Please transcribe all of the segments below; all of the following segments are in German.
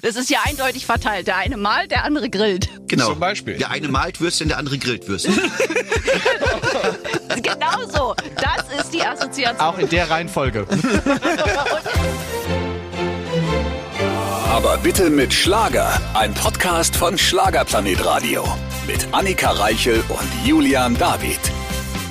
Das ist ja eindeutig verteilt. Der eine malt, der andere grillt. Genau. Zum Beispiel. Der eine malt Würstchen, der andere grillt Würstchen. Genau so. Das ist die Assoziation. Auch in der Reihenfolge. Aber bitte mit Schlager. Ein Podcast von Schlagerplanet Radio. Mit Annika Reichel und Julian David.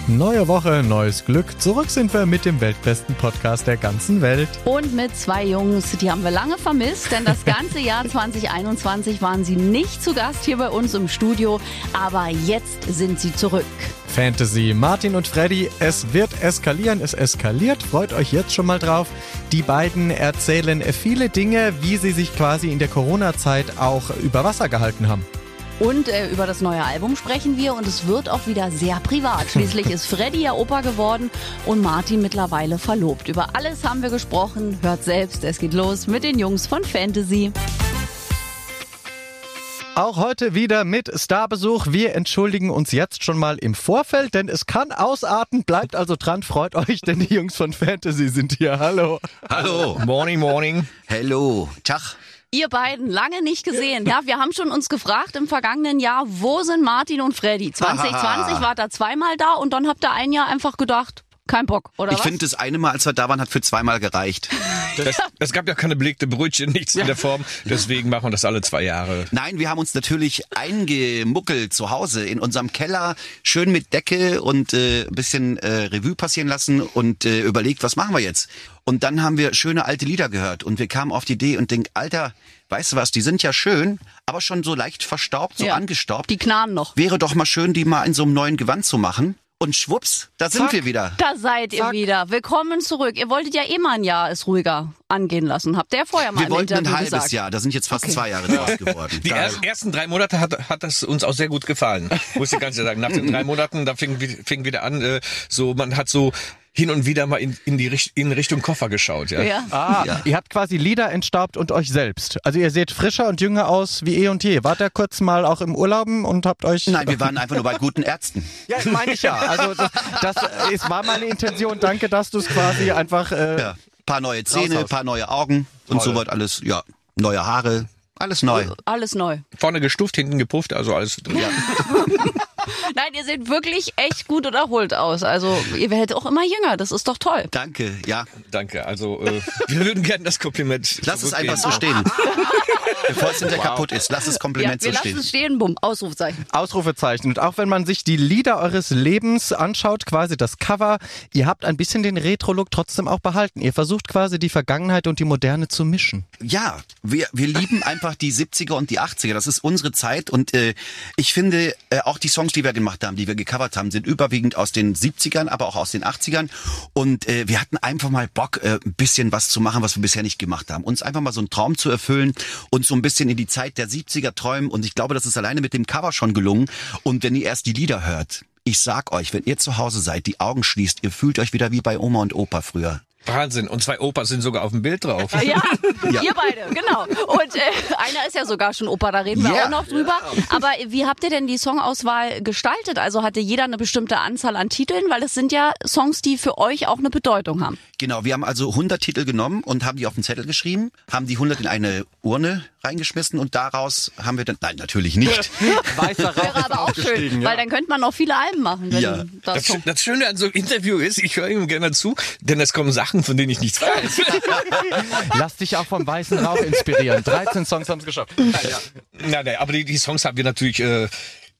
Neue Woche, neues Glück. Zurück sind wir mit dem weltbesten Podcast der ganzen Welt. Und mit zwei Jungs, die haben wir lange vermisst, denn das ganze Jahr 2021 waren sie nicht zu Gast hier bei uns im Studio, aber jetzt sind sie zurück. Fantasy, Martin und Freddy, es wird eskalieren, es eskaliert, freut euch jetzt schon mal drauf. Die beiden erzählen viele Dinge, wie sie sich quasi in der Corona-Zeit auch über Wasser gehalten haben. Und äh, über das neue Album sprechen wir und es wird auch wieder sehr privat. Schließlich ist Freddy ja Opa geworden und Martin mittlerweile verlobt. Über alles haben wir gesprochen. Hört selbst, es geht los mit den Jungs von Fantasy. Auch heute wieder mit Starbesuch. Wir entschuldigen uns jetzt schon mal im Vorfeld, denn es kann ausarten. Bleibt also dran, freut euch, denn die Jungs von Fantasy sind hier. Hallo. Hallo. Morning, morning. Hello. Tag. Ihr beiden lange nicht gesehen. Ja, wir haben schon uns gefragt im vergangenen Jahr, wo sind Martin und Freddy? 2020 wart ihr zweimal da und dann habt ihr ein Jahr einfach gedacht, kein Bock, oder Ich finde, das eine Mal, als wir da waren, hat für zweimal gereicht. Das, es gab ja keine belegte Brötchen, nichts in der Form. Deswegen machen wir das alle zwei Jahre. Nein, wir haben uns natürlich eingemuckelt zu Hause in unserem Keller, schön mit Decke und äh, ein bisschen äh, Revue passieren lassen und äh, überlegt, was machen wir jetzt? Und dann haben wir schöne alte Lieder gehört und wir kamen auf die Idee und denken, Alter, weißt du was, die sind ja schön, aber schon so leicht verstaubt, so Ja. angestaubt. Die knarren noch. Wäre doch mal schön, die mal in so einem neuen Gewand zu machen. Und schwupps, da sind Zack. wir wieder. Da seid ihr Zack. wieder. Willkommen zurück. Ihr wolltet ja eh mal ein Jahr es ruhiger angehen lassen. Habt ihr ja vorher mal Wir im wollten ein halbes gesagt. Jahr, da sind jetzt fast Okay. zwei Jahre draus geworden. Die er, ersten drei Monate hat, hat das uns auch sehr gut gefallen. Muss ich ganz ehrlich sagen. Nach den drei Monaten, da fing, fing wieder an, äh, so, man hat so hin und wieder mal in, in die Richt, in Richtung Koffer geschaut, ja. Ja. Ah, Ja. ihr habt quasi Lieder entstaubt und euch selbst. Also ihr seht frischer und jünger aus wie eh und je. Wart ihr kurz mal auch im Urlauben und habt euch... Nein, wir waren einfach nur bei guten Ärzten. Ja, meine ich ja. Also das, das es war meine Intention. Danke, dass du es quasi einfach... Äh, Ja. Paar neue Zähne, Raushaust. paar neue Augen und so wird alles, ja, neue Haare, alles neu. Alles neu. Vorne gestuft, hinten gepufft, also alles drin. Nein, ihr seht wirklich echt gut und erholt aus. Also ihr werdet auch immer jünger. Das ist doch toll. Danke, ja. Danke. Also äh, wir würden gerne das Kompliment. Lass es einfach so stehen. Bevor es hinterher kaputt ist, lass das Ja, Kompliment wir so lassen stehen. es stehen, bumm, Ausrufzeichen. Ausrufezeichen. Und auch wenn man sich die Lieder eures Lebens anschaut, quasi das Cover, ihr habt ein bisschen den Retro-Look trotzdem auch behalten. Ihr versucht quasi die Vergangenheit und die Moderne zu mischen. Ja, wir, wir lieben einfach die 70er und die 80er. Das ist unsere Zeit und äh, ich finde, äh, auch die Songs, die wir gemacht haben, die wir gecovert haben, sind überwiegend aus den 70ern, aber auch aus den 80ern. Und äh, wir hatten einfach mal Bock, äh, ein bisschen was zu machen, was wir bisher nicht gemacht haben. Uns einfach mal so einen Traum zu erfüllen und so ein bisschen in die Zeit der 70er träumen. Und ich glaube, das ist alleine mit dem Cover schon gelungen. Und wenn ihr erst die Lieder hört, ich sag euch, wenn ihr zu Hause seid, die Augen schließt, ihr fühlt euch wieder wie bei Oma und Opa früher. Wahnsinn. Und zwei Opas sind sogar auf dem Bild drauf. Ja, ihr beide, genau. Und äh, einer ist ja sogar schon Opa, da reden wir Ja. auch noch drüber. Aber wie habt ihr denn die Songauswahl gestaltet? Also hatte jeder eine bestimmte Anzahl an Titeln? Weil es sind ja Songs, die für euch auch eine Bedeutung haben. Genau, wir haben also 100 Titel genommen und haben die auf den Zettel geschrieben, haben die 100 in eine Urne reingeschmissen und daraus haben wir dann, nein, natürlich nicht. Weißer Wäre aber auch schön, weil dann könnte man noch viele Alben machen. Wenn Ja. das das Schöne an so einem Interview ist, ich höre ihm gerne zu, denn es kommen Sachen, von denen ich nichts weiß. Lass dich auch vom weißen Rauch inspirieren. 13 Songs haben es geschafft. Nein, nein, aber die, die Songs haben wir natürlich äh,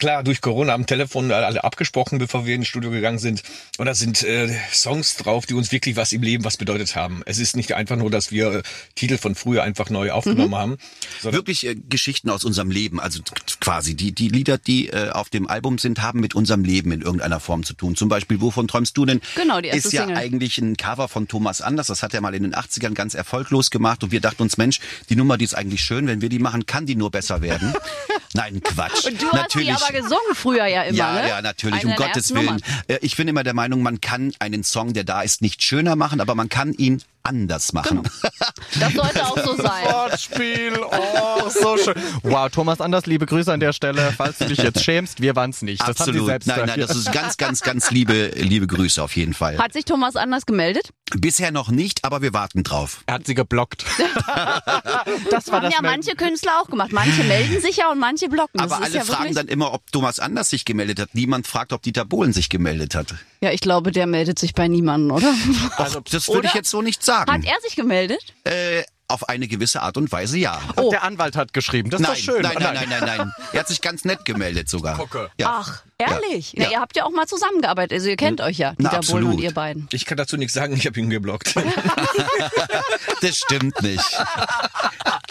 klar durch Corona am Telefon alle abgesprochen, bevor wir ins Studio gegangen sind. Und da sind äh, Songs drauf, die uns wirklich was im Leben was bedeutet haben. Es ist nicht einfach nur, dass wir äh, Titel von früher einfach neu aufgenommen haben. Sondern Wirklich äh, Geschichten aus unserem Leben, also quasi die die Lieder, die äh, auf dem Album sind, haben mit unserem Leben in irgendeiner Form zu tun. Zum Beispiel, wovon träumst du denn? Genau, die erste Ist ja Single. eigentlich ein Cover von Thomas Anders. Das hat er mal in den 80ern ganz erfolglos gemacht und wir dachten uns, Mensch, die Nummer, die ist eigentlich schön. Wenn wir die machen, kann die nur besser werden. Nein, Quatsch. Und du Natürlich. Gesungen früher ja immer, ja, ne? ja, natürlich, Eine um Gottes Willen. Nummern. Äh, Ich bin immer der Meinung, man kann einen Song, der da ist, nicht schöner machen, aber man kann ihn anders machen. Das sollte auch so sein. Wortspiel, oh, so schön. Wow, Thomas Anders, liebe Grüße an der Stelle. Falls du dich jetzt schämst, wir nicht. Das haben sie Absolut. selbst Nein, nein, das ist ganz, ganz, ganz liebe, liebe Grüße auf jeden Fall. Hat sich Thomas anders gemeldet? Bisher noch nicht, aber wir warten drauf. Er hat sie geblockt. das Haben das ja Melden. manche Künstler auch gemacht. Manche melden sich ja und manche blocken. Das Aber ist alle ja fragen dann immer, ob Thomas Anders sich gemeldet hat. Niemand fragt, ob Dieter Bohlen sich gemeldet hat. Ja, ich glaube, der meldet sich bei niemandem, oder? Also, das würde ich jetzt so nicht Hat sagen. er sich gemeldet? Äh, auf eine gewisse Art und Weise ja. Ach, Der Anwalt hat geschrieben. Das ist Nein, doch schön. nein, nein, nein, nein, nein. Er hat sich ganz nett gemeldet sogar. Ja. Ach, ehrlich? Ja. Ja. ihr habt ja auch mal zusammengearbeitet. Also ihr kennt euch ja, Na, Dieter Bohlen und absolut. ihr beiden. Ich kann dazu nichts sagen, ich habe ihn geblockt. Das stimmt nicht.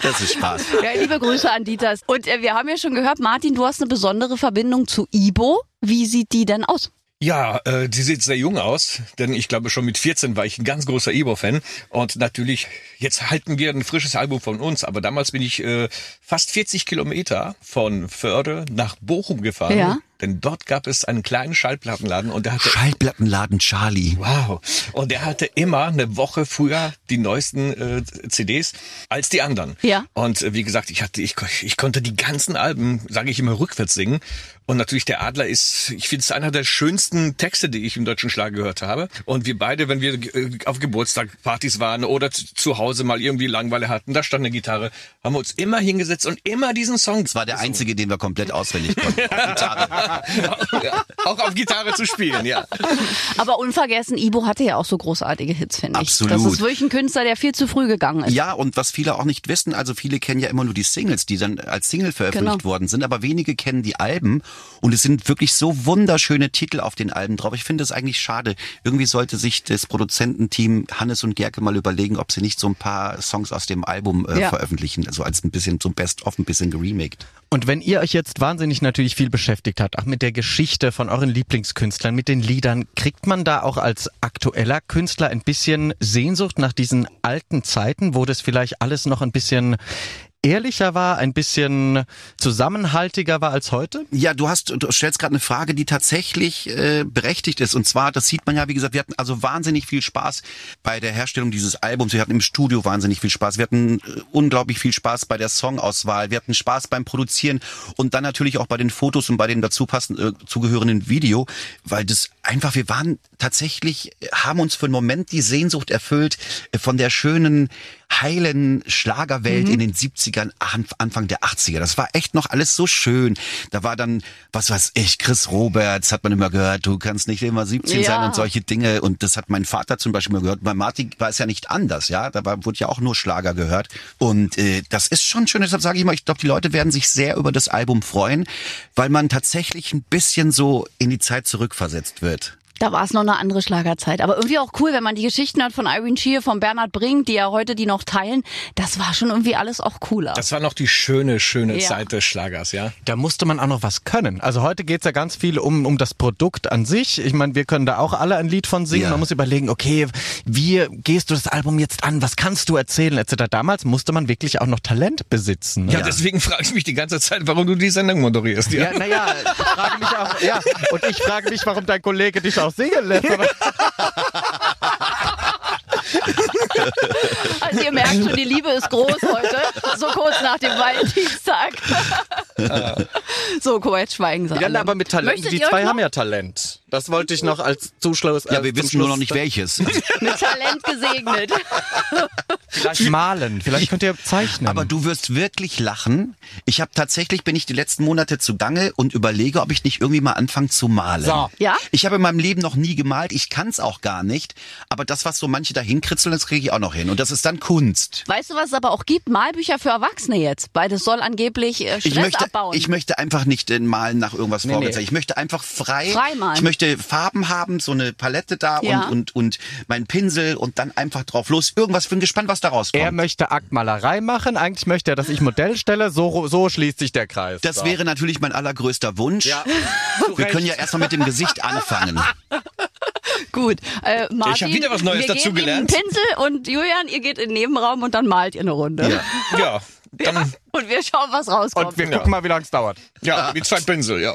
Das ist Spaß. Ja, liebe Grüße an Dieter. Und äh, wir haben ja schon gehört, Martin, du hast eine besondere Verbindung zu Ibo. Wie sieht die denn aus? Ja, äh, die sieht sehr jung aus, denn ich glaube schon mit 14 war ich ein ganz großer Ibo-Fan und natürlich, jetzt halten wir ein frisches Album von uns, aber damals bin ich äh, fast 40 Kilometer von Förde nach Bochum gefahren, Ja. denn dort gab es einen kleinen Schallplattenladen und der hatte Schallplattenladen Charlie. Wow. Und der hatte immer eine Woche früher die neuesten äh, CDs als die anderen. Ja. Und äh, wie gesagt, ich hatte, ich, ich konnte die ganzen Alben, sage ich immer, rückwärts singen. Und natürlich der Adler ist, ich finde es einer der schönsten Texte, die ich im deutschen Schlag gehört habe. Und wir beide, wenn wir äh, auf Geburtstagpartys waren oder zu, Hause mal irgendwie Langweile hatten, da stand eine Gitarre, haben wir uns immer hingesetzt und immer diesen Song. Das war der einzige, den wir komplett auswendig konnten. Auf Gitarre. ja, auch auf Gitarre zu spielen, ja. Aber unvergessen, Ibo hatte ja auch so großartige Hits, finde ich. Absolut. Das ist wirklich ein Künstler, der viel zu früh gegangen ist. Ja, und was viele auch nicht wissen, also viele kennen ja immer nur die Singles, die dann als Single veröffentlicht Genau. worden sind, aber wenige kennen die Alben und es sind wirklich so wunderschöne Titel auf den Alben drauf. Ich finde es eigentlich schade. Irgendwie sollte sich das Produzententeam Hannes und Gerke mal überlegen, ob sie nicht so ein paar Songs aus dem Album äh, Ja. veröffentlichen, also als ein bisschen zum Best-of, ein bisschen geremaked. Und wenn ihr euch jetzt wahnsinnig natürlich viel beschäftigt habt, auch mit der Geschichte von euren Lieblingskünstlern, mit den Liedern, kriegt man da auch als aktueller Künstler ein bisschen Sehnsucht nach diesen alten Zeiten, wo das vielleicht alles noch ein bisschen ehrlicher war, ein bisschen zusammenhaltiger war als heute? Ja, du hast, du stellst gerade eine Frage, die tatsächlich äh, berechtigt ist. Und zwar, das sieht man ja, wie gesagt, wir hatten also wahnsinnig viel Spaß bei der Herstellung dieses Albums. Wir hatten im Studio wahnsinnig viel Spaß. Wir hatten äh, unglaublich viel Spaß bei der Songauswahl. Wir hatten Spaß beim Produzieren und dann natürlich auch bei den Fotos und bei dem dazu passenden, äh, zugehörenden Video, weil das einfach, wir waren tatsächlich, haben uns für einen Moment die Sehnsucht erfüllt äh, von der schönen, heilen Schlagerwelt in den 70ern, An- Anfang der 80er. Das war echt noch alles so schön. Da war dann, was weiß ich, Chris Roberts hat man immer gehört, du kannst nicht immer 17 sein Ja. und solche Dinge. Und das hat mein Vater zum Beispiel mal gehört. Bei Martin war es ja nicht anders, ja. Da war, wurde ja auch nur Schlager gehört. Und äh, das ist schon schön. Deshalb sage ich mal, ich glaube, die Leute werden sich sehr über das Album freuen, weil man tatsächlich ein bisschen so in die Zeit zurückversetzt wird. it. Da war es noch eine andere Schlagerzeit. Aber irgendwie auch cool, wenn man die Geschichten hat von Irene Shear, von Bernhard Brink, die ja heute die noch teilen. Das war schon irgendwie alles auch cooler. Das war noch die schöne, schöne Ja. Zeit des Schlagers, ja. Da musste man auch noch was können. Also heute geht's ja ganz viel um, um das Produkt an sich. Ich meine, wir können da auch alle ein Lied von singen. Ja. Man muss überlegen, okay, wie gehst du das Album jetzt an? Was kannst du erzählen? Etc. Damals musste man wirklich auch noch Talent besitzen. ne? Ja, deswegen frage ich mich die ganze Zeit, warum du die Sendung moderierst. Ja. Ja, naja, ich frage mich auch, ja, und ich frage mich, warum dein Kollege dich auch singen lässt. Aber Also ihr merkt schon, die Liebe ist groß heute. So kurz nach dem Valentinstag. so, kurz schweigen sie ja, aber mit Talent, Möchtet die zwei noch haben ja Talent. Das wollte ich noch als Zuschluss. Ja, äh, wir zum wissen nur noch Schluss- nicht welches. mit Talent gesegnet. Vielleicht malen, vielleicht könnt ihr zeichnen. Aber du wirst wirklich lachen. Ich habe tatsächlich bin ich die letzten Monate zugange und überlege, ob ich nicht irgendwie mal anfange zu malen. So. Ja? Ich habe in meinem Leben noch nie gemalt. Ich kann es auch gar nicht. Aber das, was so manche da hinkritzeln, das kriege ich auch noch hin. Und das ist dann Kunst. Weißt du, was es aber auch gibt? Malbücher für Erwachsene jetzt. Weil das soll angeblich äh, Stress Ich möchte, abbauen. ich möchte einfach nicht äh, malen nach irgendwas Nee, vorgezeichnet. nee. Ich möchte einfach frei. Frei malen. Ich möchte Farben haben, so eine Palette da Ja. und, und, und mein Pinsel und dann einfach drauf los. Irgendwas, bin gespannt, was da rauskommt. er möchte Aktmalerei machen. Eigentlich möchte er, dass ich Modell stelle. So, so schließt sich der Kreis. das so. wäre natürlich mein allergrößter Wunsch. Ja. Wir können ja erstmal mit dem Gesicht anfangen. Gut. Äh, Martin, Ich hab wieder was Neues wir dazu geben Ihnen gelernt. einen Pinsel und Julian, ihr geht in den Nebenraum und dann malt ihr eine Runde. Ja. Ja, dann, Und wir schauen, was rauskommt. Und wir Ja. gucken mal, wie lange es dauert. ja, wie zwei Pinsel, ja.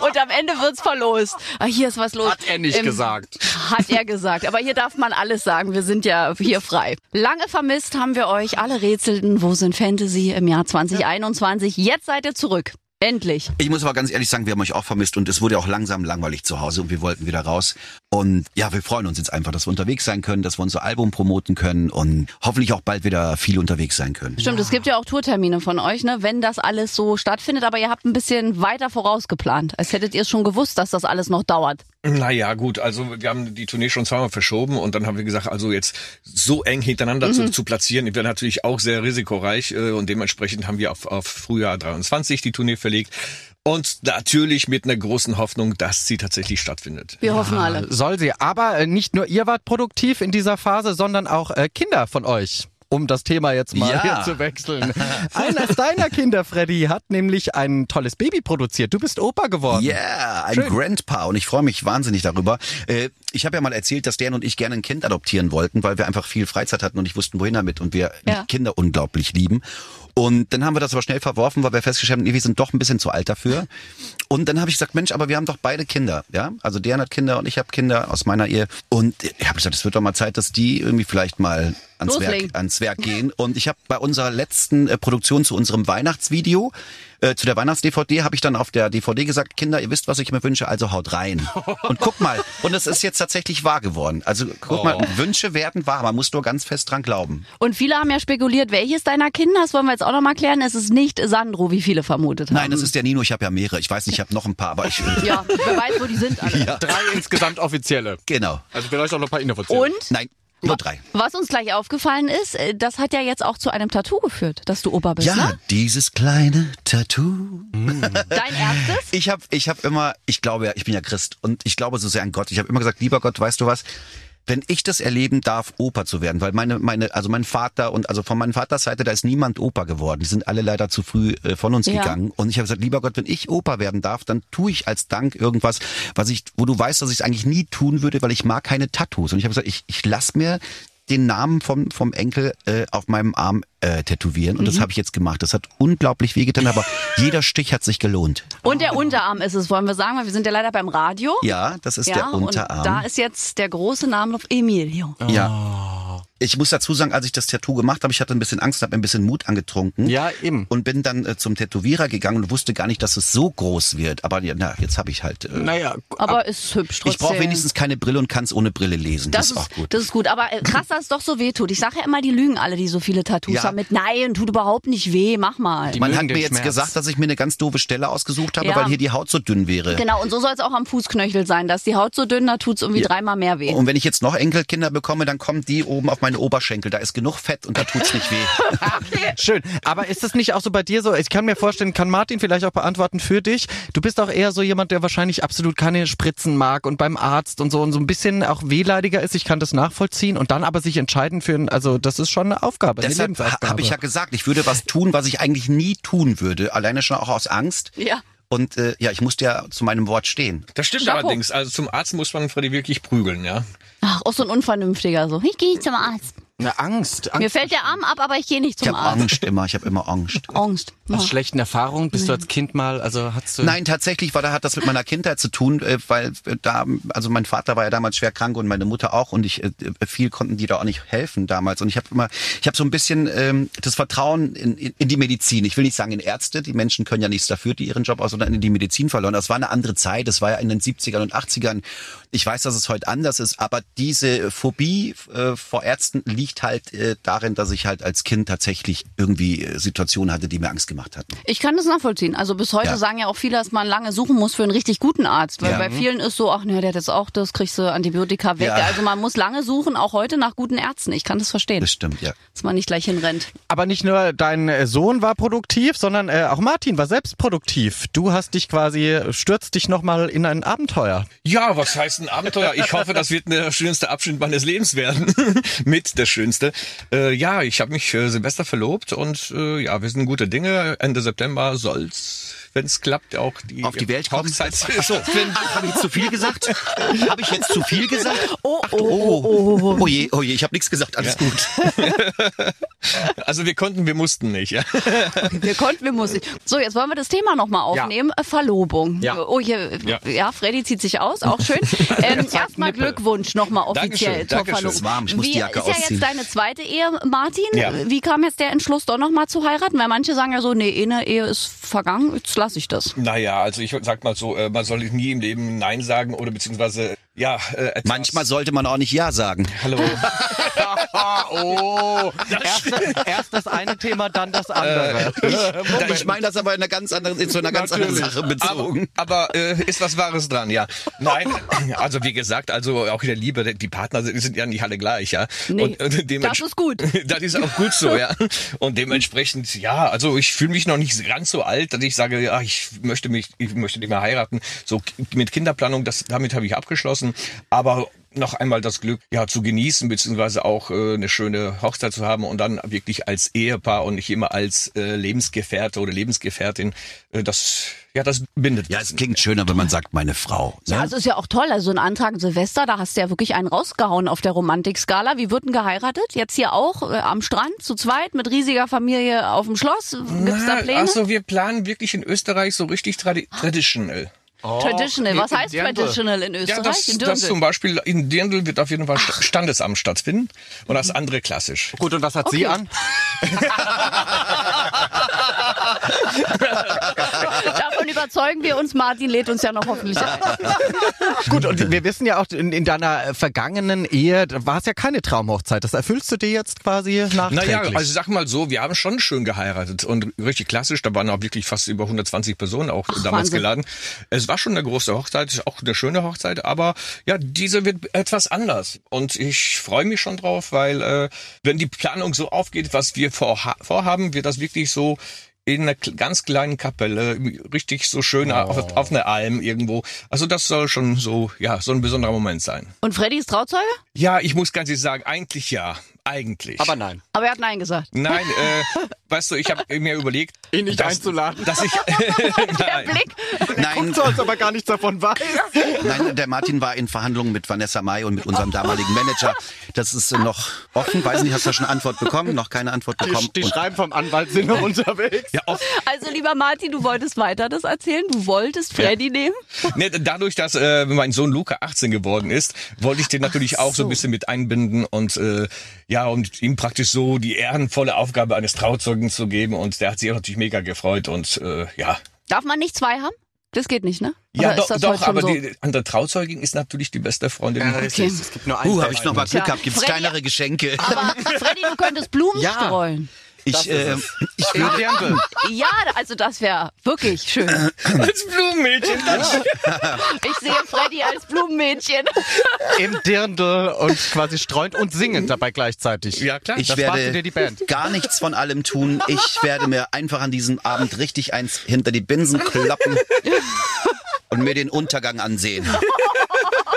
Und am Ende wird's verlost. Ah, hier ist was los. Hat er nicht Im- gesagt. Hat er gesagt. Aber hier darf man alles sagen. Wir sind ja hier frei. Lange vermisst haben wir euch alle Rätselten. Wo sind Fantasy im Jahr 2021? Jetzt seid ihr zurück. Endlich. Ich muss aber ganz ehrlich sagen, wir haben euch auch vermisst und es wurde auch langsam langweilig zu Hause und wir wollten wieder raus. Und ja, wir freuen uns jetzt einfach, dass wir unterwegs sein können, dass wir unser Album promoten können und hoffentlich auch bald wieder viel unterwegs sein können. Stimmt, es gibt ja auch Tourtermine von euch, ne, wenn das alles so stattfindet, aber ihr habt ein bisschen weiter vorausgeplant. Als hättet ihr es schon gewusst, dass das alles noch dauert. Naja, gut, also wir haben die Tournee schon zweimal verschoben und dann haben wir gesagt, also jetzt so eng hintereinander zu, zu platzieren, wäre natürlich auch sehr risikoreich äh, und dementsprechend haben wir auf, auf Frühjahr 23 die Tournee verlegt. Und natürlich mit einer großen Hoffnung, dass sie tatsächlich stattfindet. Wir hoffen alle. Soll sie. Aber äh, nicht nur ihr wart produktiv in dieser Phase, sondern auch äh, Kinder von euch. Um das Thema jetzt mal Ja. hier zu wechseln. Einer deiner Kinder, Freddy, hat nämlich ein tolles Baby produziert. Du bist Opa geworden. Yeah, ein Schön. Grandpa und ich freue mich wahnsinnig darüber. Äh, ich habe ja mal erzählt, dass Dan und ich gerne ein Kind adoptieren wollten, weil wir einfach viel Freizeit hatten und nicht wussten, wohin damit und wir Ja. Kinder unglaublich lieben. Und dann haben wir das aber schnell verworfen, weil wir festgestellt haben, nee, wir sind doch ein bisschen zu alt dafür. Und dann habe ich gesagt, Mensch, aber wir haben doch beide Kinder, ja? Also Dan hat Kinder und ich habe Kinder aus meiner Ehe. Und ich habe gesagt, es wird doch mal Zeit, dass die irgendwie vielleicht mal ans Werk, ans Werk gehen. Und ich habe bei unserer letzten äh, Produktion zu unserem Weihnachtsvideo, äh, zu der Weihnachts-DVD, habe ich dann auf der DVD gesagt, Kinder, ihr wisst, was ich mir wünsche, also haut rein. Und guck mal, und es ist jetzt tatsächlich wahr geworden. Also guck mal, Wünsche werden wahr, man muss nur ganz fest dran glauben. Und viele haben ja spekuliert, welches deiner Kinder, das wollen wir jetzt auch nochmal klären, es ist nicht Sandro, wie viele vermutet haben. Nein, das ist der Nino, ich habe ja mehrere. Ich weiß nicht, ich habe noch ein paar, aber ich... Ja, wer weiß, wo die sind alle. Drei insgesamt offizielle. Genau. Also vielleicht auch noch ein paar inoffizielle. Und Nein, nur drei. was uns gleich aufgefallen ist, äh, das hat ja jetzt auch zu einem Tattoo geführt, dass du Opa bist, Ja, ne? dieses kleine Tattoo. Dein erstes? Ich habe ich hab immer, ich glaube ja, ich bin ja Christ und ich glaube so sehr an Gott. Ich habe immer gesagt, lieber Gott, weißt du was? Wenn ich das erleben darf, Opa zu werden, weil meine, meine, also mein Vater und also von meiner Vaterseite, da ist niemand Opa geworden. Die sind alle leider zu früh äh, von uns Ja. gegangen. Und ich habe gesagt, lieber Gott, wenn ich Opa werden darf, dann tue ich als Dank irgendwas, was ich, wo du weißt, dass ich es eigentlich nie tun würde, weil ich mag keine Tattoos. Und ich habe gesagt, ich, ich lass mir den Namen vom, vom Enkel äh, auf meinem Arm äh, tätowieren. Und das habe ich jetzt gemacht. Das hat unglaublich wehgetan, aber jeder Stich hat sich gelohnt. Und der Unterarm ist es, wollen wir sagen, weil wir sind ja leider beim Radio. Ja, das ist Ja, der Unterarm. und da ist jetzt der große Name auf Emilio. Ja. Ich muss dazu sagen, als ich das Tattoo gemacht habe, ich hatte ein bisschen Angst, habe ein bisschen Mut angetrunken. Ja, eben. Und bin dann äh, zum Tätowierer gegangen und wusste gar nicht, dass es so groß wird. Aber ja, na, jetzt habe ich halt. Äh, Naja, Aber ist hübsch trotzdem. ich brauche wenigstens keine Brille und kann es ohne Brille lesen. Das, Das, ist auch gut. das ist gut, aber äh, krass, dass es doch so weh tut. Ich sage ja immer, die lügen alle, die so viele Tattoos Ja. haben mit Nein, tut überhaupt nicht weh, mach mal. Die Man hat mir jetzt Schmerz. gesagt, dass ich mir eine ganz doofe Stelle ausgesucht habe, Ja. weil hier die Haut so dünn wäre. Genau, und so soll es auch am Fußknöchel sein. Da ist die Haut so dünn, da tut's irgendwie dreimal mehr weh. Und wenn ich jetzt noch Enkelkinder bekomme, dann kommen die oben auf meine Oberschenkel. Da ist genug Fett und da tut's nicht weh. Schön. Aber ist das nicht auch so bei dir so? Ich kann mir vorstellen, kann Martin vielleicht auch beantworten für dich. Du bist auch eher so jemand, der wahrscheinlich absolut keine Spritzen mag und beim Arzt und so und so ein bisschen auch wehleidiger ist. Ich kann das nachvollziehen und dann aber sich entscheiden für, ein- also das ist schon eine Aufgabe, Deshalb Lebensaufgabe. habe ich ja gesagt, ich würde was tun, was ich eigentlich nie tun würde. Alleine schon auch aus Angst. Ja. Und äh, ja, ich musste ja zu meinem Wort stehen. Das stimmt Chapeau. allerdings. Also zum Arzt muss man Freddy wirklich prügeln, ja. Ach, auch so ein Unvernünftiger so. Ich gehe zum Arzt. Eine Angst. Angst Mir fällt der Arm ab, aber ich gehe nicht Ich zum habe Arzt. Angst immer, ich habe immer Angst. Angst. aus Ja. schlechten Erfahrungen bist du als Kind mal, also hast du Nein, tatsächlich war da hat das mit meiner Kindheit zu tun, äh, weil äh, da also mein Vater war ja damals schwer krank und meine Mutter auch und ich äh, viel konnten die da auch nicht helfen damals und ich habe immer ich habe so ein bisschen ähm, das Vertrauen in, in, in die Medizin. Ich will nicht sagen in Ärzte, die Menschen können ja nichts dafür, die ihren Job aus, sondern in die Medizin verloren. Das war eine andere Zeit, das war ja in den 70ern und 80ern. Ich weiß, dass es heute anders ist, aber diese Phobie äh, vor Ärzten liegt halt äh, darin, dass ich halt als Kind tatsächlich irgendwie äh, Situationen hatte, die mir Angst gemacht hatten. Ich kann das nachvollziehen. Also bis heute Ja. sagen ja auch viele, dass man lange suchen muss für einen richtig guten Arzt. Weil Ja. bei vielen ist so, ach ne, der hat jetzt auch das, kriegst du Antibiotika weg. Ja. Also man muss lange suchen, auch heute nach guten Ärzten. Ich kann das verstehen, Das stimmt, ja. dass man nicht gleich hinrennt. Aber nicht nur dein äh, Sohn war produktiv, sondern äh, auch Martin war selbst produktiv. Du hast dich quasi, stürzt dich nochmal in ein Abenteuer. Ja, was heißt ein Abenteuer? Ich hoffe, das wird der schönste Abschnitt meines Lebens werden. Mit der schönste. Äh, ja, ich habe mich äh, Silvester verlobt und äh, ja, wir sind gute Dinge. Ende September soll's, wenn es klappt, auch die, Auf die Welt kommen? Achso, habe ich jetzt zu viel gesagt? Habe ich jetzt zu viel gesagt? Oh, Ach, du, oh, oh, je, oh je, ich habe nichts gesagt, alles gut. Also wir konnten, wir mussten nicht. Ja. Wir konnten, wir mussten. So, jetzt wollen wir das Thema nochmal aufnehmen. Äh, Verlobung. Ja. Oh, hier, ja. Ja. Freddy zieht sich aus, auch schön. Ähm, Erstmal. Glückwunsch nochmal offiziell Dankeschön, zur Dankeschön. Verlobung. Es ist warm, ich muss Wie, die Jacke ist ja ausziehen. jetzt deine zweite Ehe, Martin. Ja. Wie kam jetzt der Entschluss, doch nochmal zu heiraten? Weil manche sagen ja so, nee, eine Ehe ist vergangen, jetzt lass lasse ich das. Naja, also ich sag mal so, äh, man soll nie im Leben Nein sagen oder beziehungsweise ja, äh. Manchmal sollte man auch nicht Ja sagen. Hallo. oh, erst, erst das eine Thema, dann das andere. Ja, ich meine das aber in einer ganz anderen, in so einer ganz anderen Sache bezogen. Aber, aber äh, ist was Wahres dran, ja. Nein, also wie gesagt, also auch in der Liebe, die Partner sind, sind ja nicht alle gleich, ja. Nee, und, äh, das ist gut. Das ist auch gut so, ja. Und dementsprechend, ja, also ich fühle mich noch nicht ganz so alt, dass ich sage, ja, ich möchte mich, ich möchte nicht mehr heiraten. So mit Kinderplanung, das damit habe ich abgeschlossen. Aber noch einmal das Glück ja zu genießen beziehungsweise auch äh, eine schöne Hochzeit zu haben und dann wirklich als Ehepaar und nicht immer als äh, Lebensgefährte oder Lebensgefährtin äh, das ja das bindet ja es klingt schöner wenn man sagt meine Frau ne? ja es ist ja auch toll. Also ein Antrag Silvester da hast du ja wirklich einen rausgehauen auf der Romantikskala. Wie wird denn geheiratet? Jetzt hier auch äh, am Strand zu zweit mit riesiger Familie auf dem Schloss? Gibt's Na, da Pläne also wir planen wirklich in Österreich so richtig tradi traditionell Oh, traditional. Was heißt Dirndl. traditional in Österreich? Ja, das, in das Dirndl. zum Beispiel in Dirndl wird auf jeden Fall St- Standesamt stattfinden und das andere klassisch. Gut, und was hat sie an? Davon überzeugen wir uns. Martin lädt uns ja noch hoffentlich ein. Gut, und wir wissen ja auch, in, in deiner vergangenen Ehe war es ja keine Traumhochzeit. Das erfüllst du dir jetzt quasi nachträglich. Naja, also sag mal so, wir haben schon schön geheiratet und richtig klassisch, da waren auch wirklich fast über 120 Personen auch damals Wahnsinn. geladen. Es war schon eine große Hochzeit, auch eine schöne Hochzeit, aber ja, diese wird etwas anders und ich freue mich schon drauf, weil äh, wenn die Planung so aufgeht, was wir vorha vorhaben, wird das wirklich so in einer ganz kleinen Kapelle, richtig so schön auf, auf einer Alm irgendwo. Also das soll schon so, ja, so ein besonderer Moment sein. Und Freddy ist Trauzeuge? Ja, ich muss ganz ehrlich sagen, eigentlich ja, eigentlich. Aber nein. Aber er hat Nein gesagt. Nein, äh, weißt du, ich habe mir überlegt, Ihn nicht dass, einzuladen. dass ich Der nein, Blick. Nein, So, als ob er gar nichts davon weiß. nein, der Martin war in Verhandlungen mit Vanessa Mai und mit unserem damaligen Manager. Das ist äh, noch offen. Weiß nicht, hast du da schon Antwort bekommen? Noch keine Antwort bekommen. Die, die schreiben vom Anwalt sind noch unterwegs. ja, oft, Also lieber Martin, du wolltest weiter das erzählen. Du wolltest Freddy nehmen. ne, dadurch, dass äh, mein Sohn Luca 18 geworden ist, wollte ich den natürlich auch so ein bisschen mit einbinden und äh, ja, und ihm praktisch so die ehrenvolle Aufgabe eines Trauzeugen zu geben und der hat sich auch natürlich mega gefreut und äh, ja. Darf man nicht zwei haben? Das geht nicht, ne? Ja, Oder doch, ist das doch aber so? die andere Trauzeugin ist natürlich die beste Freundin. Okay. Es gibt nur einen. Uh, habe ich noch mal Glück gehabt. Gibt's Freddy- kleinere Geschenke? Aber Freddy, du könntest Blumen Ja. streuen. Ich, äh, ich Dirndl. Ja, also das wäre wirklich schön. Als Blumenmädchen. Ich sehe Freddy als Blumenmädchen. Im Dirndl und quasi streuend und singend dabei gleichzeitig. Ja, klar. ich Das werde die Band. gar nichts von allem tun. Ich werde mir einfach an diesem Abend richtig eins hinter die Binsen kloppen und mir den Untergang ansehen.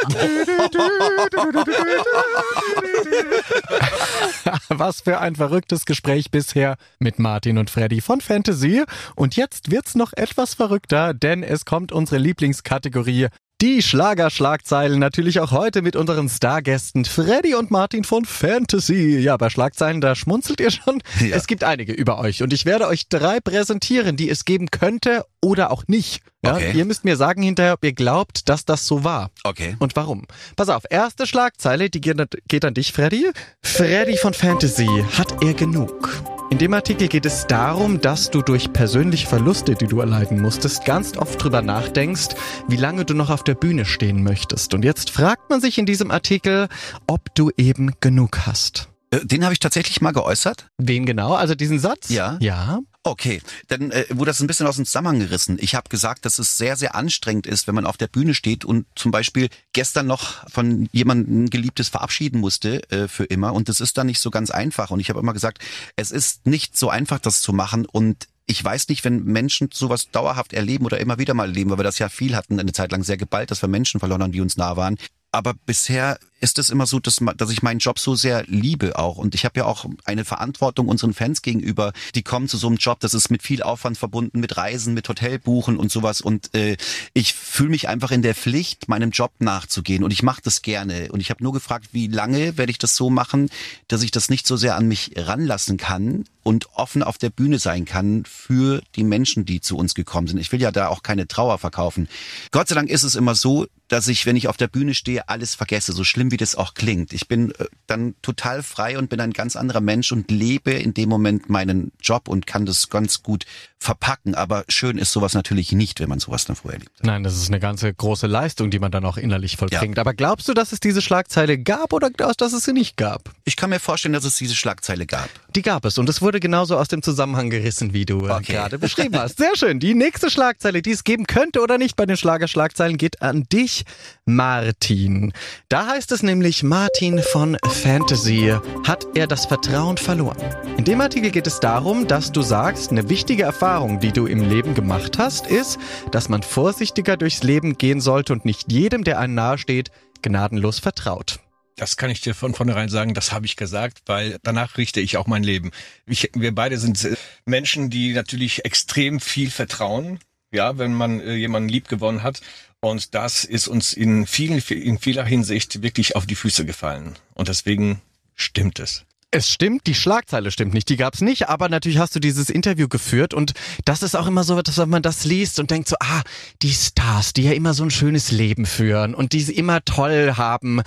Was für ein verrücktes Gespräch bisher mit Martin und Freddy von Fantasy. Und jetzt wird's noch etwas verrückter, denn es kommt unsere Lieblingskategorie. Die Schlagerschlagzeilen natürlich auch heute mit unseren Stargästen Freddy und Martin von Fantasy. Ja, bei Schlagzeilen, da schmunzelt ihr schon. Ja. Es gibt einige über euch und ich werde euch drei präsentieren, die es geben könnte oder auch nicht. Ja, Okay. Ihr müsst mir sagen hinterher, ob ihr glaubt, dass das so war. Okay. Und warum? Pass auf, erste Schlagzeile, die geht geht an dich, Freddy. Freddy von Fantasy, hat er genug? In dem Artikel geht es darum, dass du durch persönliche Verluste, die du erleiden musstest, ganz oft drüber nachdenkst, wie lange du noch auf der Bühne stehen möchtest. Und jetzt fragt man sich in diesem Artikel, ob du eben genug hast. Äh, Den habe ich tatsächlich mal geäußert. Wen genau? Also diesen Satz? Ja. Ja. Okay, dann äh, wurde das ein bisschen aus dem Zusammenhang gerissen. Ich habe gesagt, dass es sehr, sehr anstrengend ist, wenn man auf der Bühne steht und zum Beispiel gestern noch von jemandem Geliebtes verabschieden musste äh, für immer. Und das ist dann nicht so ganz einfach. Und ich habe immer gesagt, es ist nicht so einfach, das zu machen. Und ich weiß nicht, wenn Menschen sowas dauerhaft erleben oder immer wieder mal erleben, weil wir das ja viel hatten, eine Zeit lang sehr geballt, dass wir Menschen verloren haben, die uns nah waren. Aber bisher ist es immer so, dass, dass ich meinen Job so sehr liebe auch. Und ich habe ja auch eine Verantwortung unseren Fans gegenüber. Die kommen zu so einem Job, das ist mit viel Aufwand verbunden, mit Reisen, mit Hotelbuchen und sowas. Und äh, ich fühle mich einfach in der Pflicht, meinem Job nachzugehen. Und ich mache das gerne. Und ich habe nur gefragt, wie lange werde ich das so machen, dass ich das nicht so sehr an mich ranlassen kann. Und offen auf der Bühne sein kann für die Menschen, die zu uns gekommen sind. Ich will ja da auch keine Trauer verkaufen. Gott sei Dank ist es immer so, dass ich, wenn ich auf der Bühne stehe, alles vergesse, so schlimm wie das auch klingt. Ich bin äh, dann total frei und bin ein ganz anderer Mensch und lebe in dem Moment meinen Job und kann das ganz gut verpacken. Aber schön ist sowas natürlich nicht, wenn man sowas dann vorher erlebt. Nein, das ist eine ganze große Leistung, die man dann auch innerlich vollbringt. Ja. Aber glaubst du, dass es diese Schlagzeile gab oder dass es sie nicht gab? Ich kann mir vorstellen, dass es diese Schlagzeile gab. Die gab es und es wurde genauso aus dem Zusammenhang gerissen, wie du okay. gerade beschrieben hast. Sehr schön. Die nächste Schlagzeile, die es geben könnte oder nicht bei den Schlagerschlagzeilen, geht an dich, Martin. Da heißt es nämlich, Martin von Fantasy hat er das Vertrauen verloren. In dem Artikel geht es darum, dass du sagst, eine wichtige Erfahrung, die du im Leben gemacht hast, ist, dass man vorsichtiger durchs Leben gehen sollte und nicht jedem, der einem nahesteht, gnadenlos vertraut. Das kann ich dir von vornherein sagen, das habe ich gesagt, weil danach richte ich auch mein Leben. Ich, wir beide sind äh, Menschen, die natürlich extrem viel vertrauen, ja, wenn man äh, jemanden lieb gewonnen hat. Und das ist uns in vielen, in vieler Hinsicht wirklich auf die Füße gefallen. Und deswegen stimmt es. Es stimmt, die Schlagzeile stimmt nicht, die gab's nicht, aber natürlich hast du dieses Interview geführt und das ist auch immer so, dass man das liest und denkt so, ah, die Stars, die ja immer so ein schönes Leben führen und die es immer toll haben.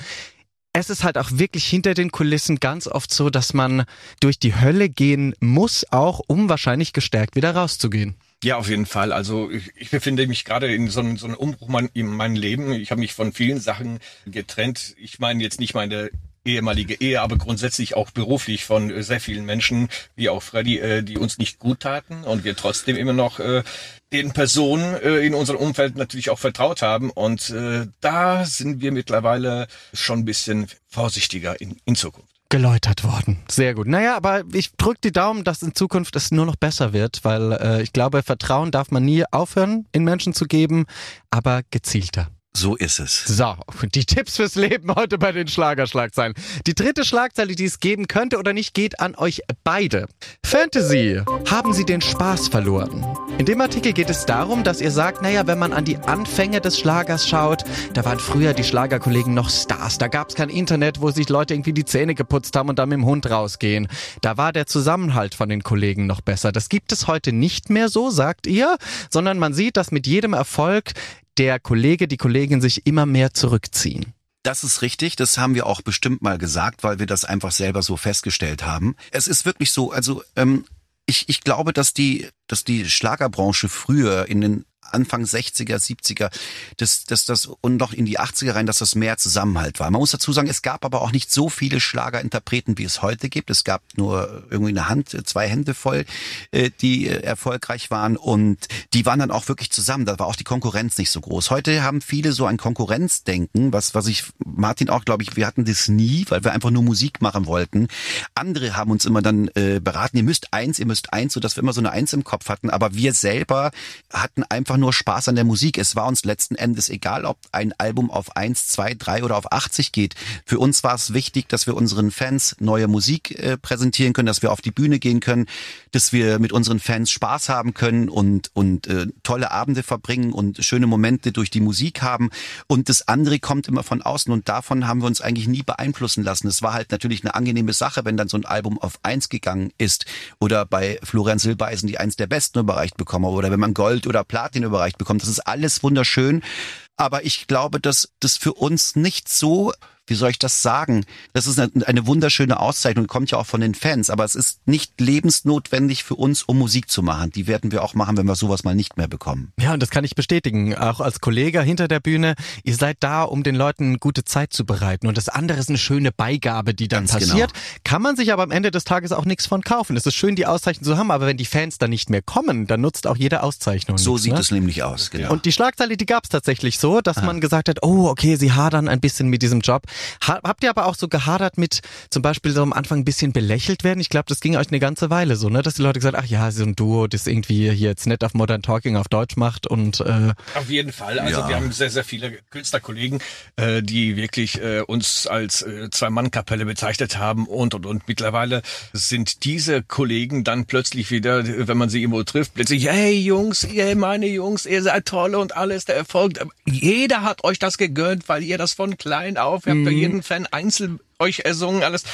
Es ist halt auch wirklich hinter den Kulissen ganz oft so, dass man durch die Hölle gehen muss, auch um wahrscheinlich gestärkt wieder rauszugehen. Ja, auf jeden Fall. Also ich, ich befinde mich gerade in so einem, so einem Umbruch in meinem Leben. Ich habe mich von vielen Sachen getrennt. Ich meine jetzt nicht meine ehemalige Ehe, aber grundsätzlich auch beruflich von äh, sehr vielen Menschen, wie auch Freddy, äh, die uns nicht gut taten und wir trotzdem immer noch äh, den Personen in unserem Umfeld natürlich auch vertraut haben. Und da sind wir mittlerweile schon ein bisschen vorsichtiger in, in Zukunft geläutert worden. Sehr gut. Naja, aber ich drücke die Daumen, dass in Zukunft es nur noch besser wird, weil äh, ich glaube, Vertrauen darf man nie aufhören, in Menschen zu geben, aber gezielter. So ist es. So, die Tipps fürs Leben heute bei den Schlagerschlagzeilen. Die dritte Schlagzeile, die es geben könnte oder nicht, geht an euch beide. Fantasy. Haben Sie den Spaß verloren? In dem Artikel geht es darum, dass ihr sagt, naja, wenn man an die Anfänge des Schlagers schaut, da waren früher die Schlagerkollegen noch Stars. Da gab es kein Internet, wo sich Leute irgendwie die Zähne geputzt haben und dann mit dem Hund rausgehen. Da war der Zusammenhalt von den Kollegen noch besser. Das gibt es heute nicht mehr so, sagt ihr, sondern man sieht, dass mit jedem Erfolg der Kollege, die Kollegin sich immer mehr zurückziehen. Das ist richtig, das haben wir auch bestimmt mal gesagt, weil wir das einfach selber so festgestellt haben. Es ist wirklich so, also ähm, ich, ich glaube, dass die, dass die Schlagerbranche früher in den Anfang 60er, 70er, dass, dass das und noch in die 80er rein, dass das mehr Zusammenhalt war. Man muss dazu sagen, es gab aber auch nicht so viele Schlagerinterpreten, wie es heute gibt. Es gab nur irgendwie eine Hand, zwei Hände voll, äh, die äh, erfolgreich waren und die waren dann auch wirklich zusammen. Da war auch die Konkurrenz nicht so groß. Heute haben viele so ein Konkurrenzdenken, was, was ich, Martin auch, glaube ich, wir hatten das nie, weil wir einfach nur Musik machen wollten. Andere haben uns immer dann äh, beraten, ihr müsst eins, ihr müsst eins, so dass wir immer so eine Eins im Kopf hatten. Aber wir selber hatten einfach nur nur Spaß an der Musik. Es war uns letzten Endes egal, ob ein Album auf 1, 2, 3 oder auf 80 geht. Für uns war es wichtig, dass wir unseren Fans neue Musik äh, präsentieren können, dass wir auf die Bühne gehen können, dass wir mit unseren Fans Spaß haben können und, und äh, tolle Abende verbringen und schöne Momente durch die Musik haben. Und das andere kommt immer von außen und davon haben wir uns eigentlich nie beeinflussen lassen. Es war halt natürlich eine angenehme Sache, wenn dann so ein Album auf 1 gegangen ist oder bei Florian Silbeisen die eins der besten überreicht bekommen oder wenn man Gold oder Platin überreicht bekommt. Das ist alles wunderschön. Aber ich glaube, dass das für uns nicht so wie soll ich das sagen? Das ist eine, eine wunderschöne Auszeichnung, kommt ja auch von den Fans, aber es ist nicht lebensnotwendig für uns, um Musik zu machen. Die werden wir auch machen, wenn wir sowas mal nicht mehr bekommen. Ja, und das kann ich bestätigen. Auch als Kollege hinter der Bühne, ihr seid da, um den Leuten gute Zeit zu bereiten. Und das andere ist eine schöne Beigabe, die dann Ganz genau. passiert. Genau. Kann man sich aber am Ende des Tages auch nichts von kaufen. Es ist schön, die Auszeichnung zu haben, aber wenn die Fans dann nicht mehr kommen, dann nutzt auch jede Auszeichnung. So nichts, sieht ne? es nämlich aus, genau. Und die Schlagzeile, die gab es tatsächlich so, dass ah. man gesagt hat, oh, okay, sie hadern ein bisschen mit diesem Job. Habt ihr aber auch so gehadert mit zum Beispiel so am Anfang ein bisschen belächelt werden? Ich glaube, das ging euch eine ganze Weile so, ne? Dass die Leute gesagt ach ja, so ein Duo, das irgendwie hier jetzt nett auf Modern Talking auf Deutsch macht und äh Auf jeden Fall. Also ja. wir haben sehr, sehr viele Künstlerkollegen, äh, die wirklich äh, uns als äh, Zwei-Mann-Kapelle bezeichnet haben und und und. Mittlerweile sind diese Kollegen dann plötzlich wieder, wenn man sie irgendwo trifft, plötzlich, hey Jungs, ihr meine Jungs, ihr seid toll und alles, der Erfolg. Jeder hat euch das gegönnt, weil ihr das von klein auf, ihr habt mhm. jeden Fan einzeln euch ersungen, alles.